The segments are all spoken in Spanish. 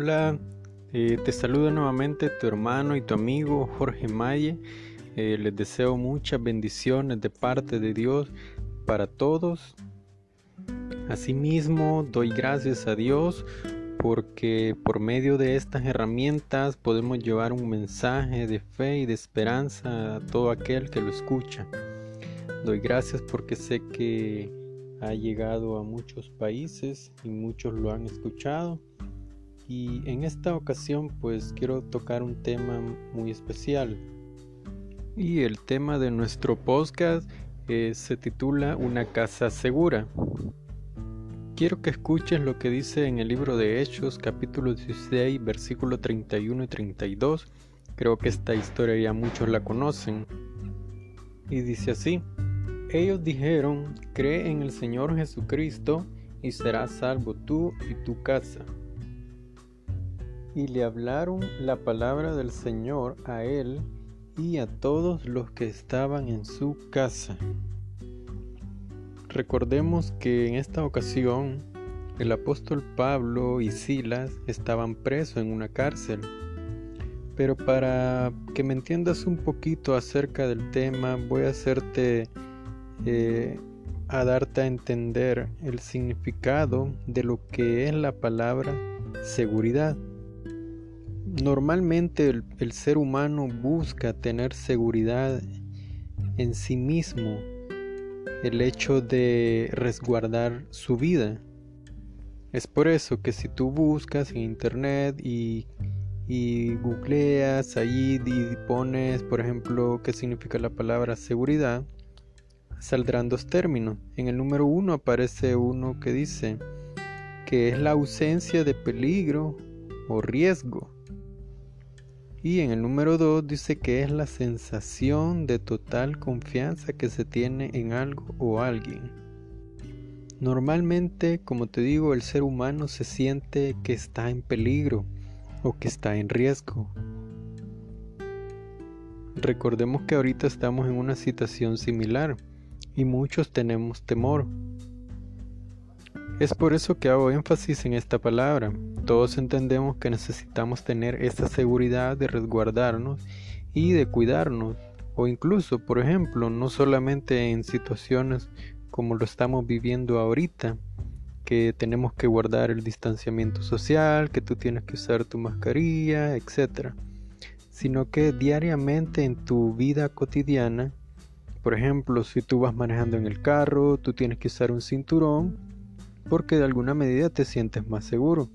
Hola, eh, te saluda nuevamente tu hermano y tu amigo Jorge Maye. Eh, les deseo muchas bendiciones de parte de Dios para todos. Asimismo, doy gracias a Dios porque por medio de estas herramientas podemos llevar un mensaje de fe y de esperanza a todo aquel que lo escucha. Doy gracias porque sé que ha llegado a muchos países y muchos lo han escuchado y en esta ocasión pues quiero tocar un tema muy especial. Y el tema de nuestro podcast eh, se titula Una casa segura. Quiero que escuches lo que dice en el libro de Hechos capítulo 16 versículo 31 y 32. Creo que esta historia ya muchos la conocen. Y dice así, ellos dijeron, cree en el Señor Jesucristo y serás salvo tú y tu casa y le hablaron la palabra del Señor a él y a todos los que estaban en su casa. Recordemos que en esta ocasión el apóstol Pablo y Silas estaban presos en una cárcel. Pero para que me entiendas un poquito acerca del tema, voy a hacerte eh, a darte a entender el significado de lo que es la palabra seguridad. Normalmente el, ser humano busca tener seguridad en sí mismo, el hecho de resguardar su vida. Es por eso que si tú buscas en internet y, y googleas allí y pones, por ejemplo, qué significa la palabra seguridad, saldrán dos términos. En el número uno aparece uno que dice que es la ausencia de peligro o riesgo. Y en el número 2 dice que es la sensación de total confianza que se tiene en algo o alguien. Normalmente, como te digo, el ser humano se siente que está en peligro o que está en riesgo. Recordemos que ahorita estamos en una situación similar y muchos tenemos temor. Es por eso que hago énfasis en esta palabra. Todos entendemos que necesitamos tener esa seguridad de resguardarnos y de cuidarnos. O incluso, por ejemplo, no solamente en situaciones como lo estamos viviendo ahorita, que tenemos que guardar el distanciamiento social, que tú tienes que usar tu mascarilla, etc. Sino que diariamente en tu vida cotidiana, por ejemplo, si tú vas manejando en el carro, tú tienes que usar un cinturón porque de alguna medida te sientes más seguro.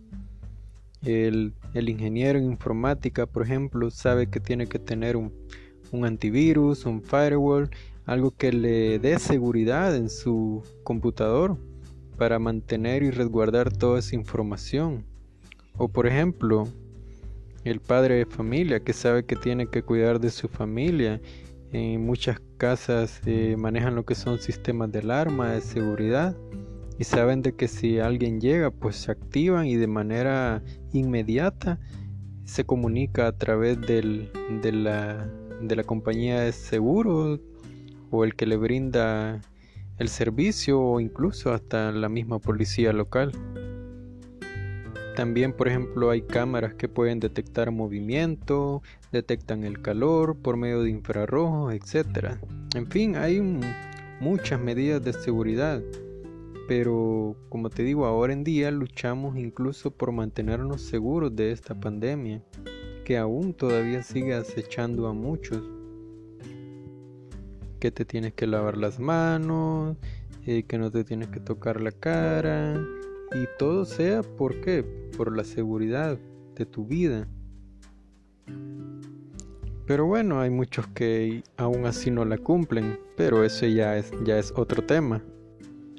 El, ingeniero en informática, por ejemplo, sabe que tiene que tener un, antivirus, un firewall, algo que le dé seguridad en su computador para mantener y resguardar toda esa información. O por ejemplo, el padre de familia que sabe que tiene que cuidar de su familia. En muchas casas eh, manejan lo que son sistemas de alarma, de seguridad y saben de que si alguien llega pues se activan y de manera inmediata se comunica a través del, de, la, de la compañía de seguro o el que le brinda el servicio o incluso hasta la misma policía local. También, por ejemplo, hay cámaras que pueden detectar movimiento, detectan el calor por medio de infrarrojos, etc. En fin, hay muchas medidas de seguridad pero como te digo, ahora en día luchamos incluso por mantenernos seguros de esta pandemia, que aún todavía sigue acechando a muchos. Que te tienes que lavar las manos, eh, que no te tienes que tocar la cara, y todo sea por qué? Por la seguridad de tu vida. Pero bueno, hay muchos que aún así no la cumplen, pero eso ya es, ya es otro tema.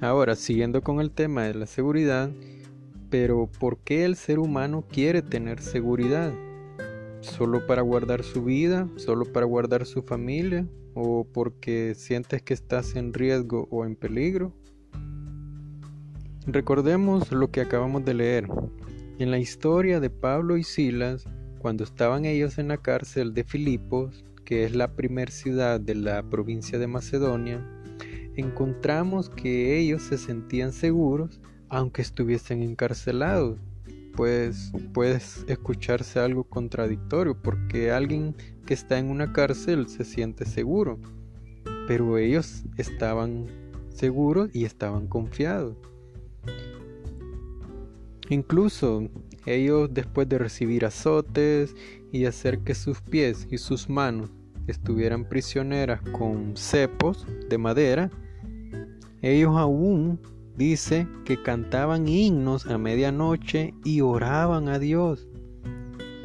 Ahora, siguiendo con el tema de la seguridad, pero ¿por qué el ser humano quiere tener seguridad? ¿Solo para guardar su vida? ¿Solo para guardar su familia? ¿O porque sientes que estás en riesgo o en peligro? Recordemos lo que acabamos de leer. En la historia de Pablo y Silas, cuando estaban ellos en la cárcel de Filipos, que es la primera ciudad de la provincia de Macedonia, encontramos que ellos se sentían seguros aunque estuviesen encarcelados. pues puedes escucharse algo contradictorio porque alguien que está en una cárcel se siente seguro, pero ellos estaban seguros y estaban confiados. Incluso ellos después de recibir azotes y hacer que sus pies y sus manos estuvieran prisioneras con cepos de madera, ellos aún dice que cantaban himnos a medianoche y oraban a Dios.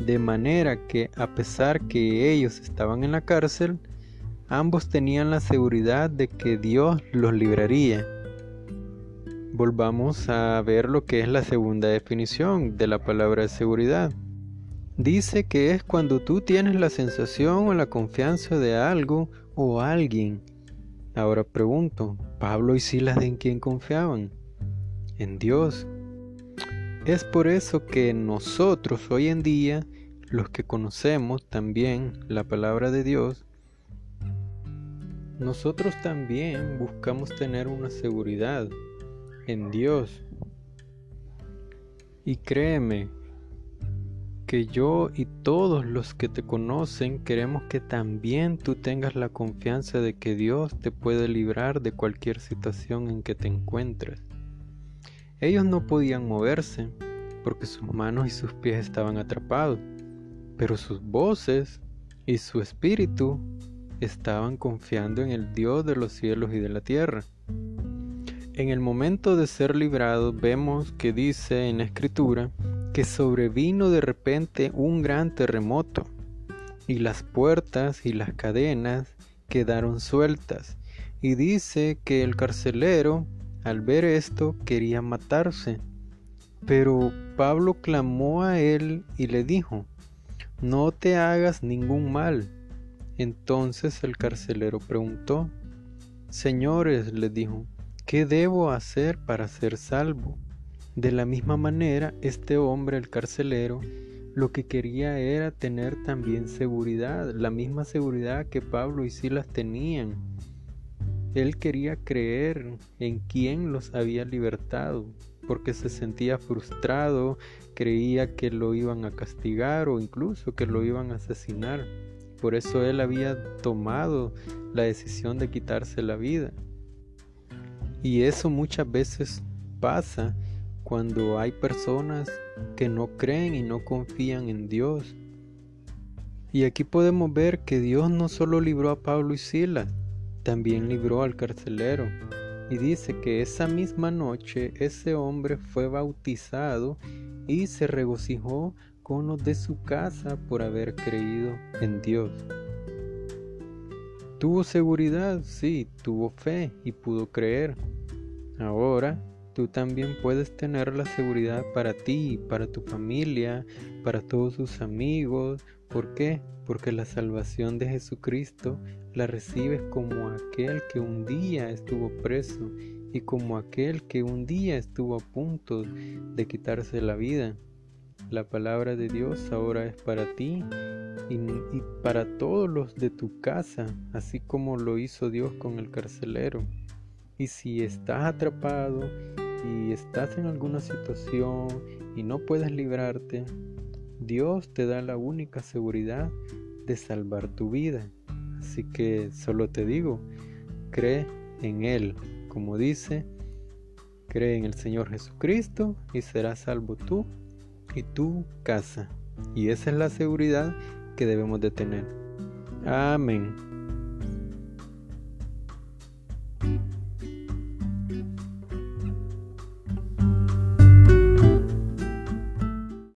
De manera que a pesar que ellos estaban en la cárcel, ambos tenían la seguridad de que Dios los libraría. Volvamos a ver lo que es la segunda definición de la palabra seguridad. Dice que es cuando tú tienes la sensación o la confianza de algo o alguien. Ahora pregunto, ¿Pablo y Silas en quién confiaban? En Dios. Es por eso que nosotros hoy en día, los que conocemos también la palabra de Dios, nosotros también buscamos tener una seguridad en Dios. Y créeme, que yo y todos los que te conocen queremos que también tú tengas la confianza de que Dios te puede librar de cualquier situación en que te encuentres. Ellos no podían moverse porque sus manos y sus pies estaban atrapados, pero sus voces y su espíritu estaban confiando en el Dios de los cielos y de la tierra. En el momento de ser librados vemos que dice en la escritura que sobrevino de repente un gran terremoto y las puertas y las cadenas quedaron sueltas y dice que el carcelero al ver esto quería matarse. Pero Pablo clamó a él y le dijo, no te hagas ningún mal. Entonces el carcelero preguntó, Señores, le dijo, ¿qué debo hacer para ser salvo? De la misma manera, este hombre, el carcelero, lo que quería era tener también seguridad, la misma seguridad que Pablo y Silas tenían. Él quería creer en quien los había libertado, porque se sentía frustrado, creía que lo iban a castigar o incluso que lo iban a asesinar. Por eso él había tomado la decisión de quitarse la vida. Y eso muchas veces pasa cuando hay personas que no creen y no confían en Dios. Y aquí podemos ver que Dios no solo libró a Pablo y Silas, también libró al carcelero. Y dice que esa misma noche ese hombre fue bautizado y se regocijó con los de su casa por haber creído en Dios. Tuvo seguridad, sí, tuvo fe y pudo creer. Ahora tú también puedes tener la seguridad para ti, para tu familia, para todos tus amigos. ¿Por qué? Porque la salvación de Jesucristo la recibes como aquel que un día estuvo preso y como aquel que un día estuvo a punto de quitarse la vida. La palabra de Dios ahora es para ti y, y, para todos los de tu casa, así como lo hizo Dios con el carcelero. Y si estás atrapado y estás en alguna situación y no puedes librarte, Dios te da la única seguridad de salvar tu vida. Así que solo te digo, cree en Él. Como dice, cree en el Señor Jesucristo y serás salvo tú y tu casa. Y esa es la seguridad que debemos de tener. Amén.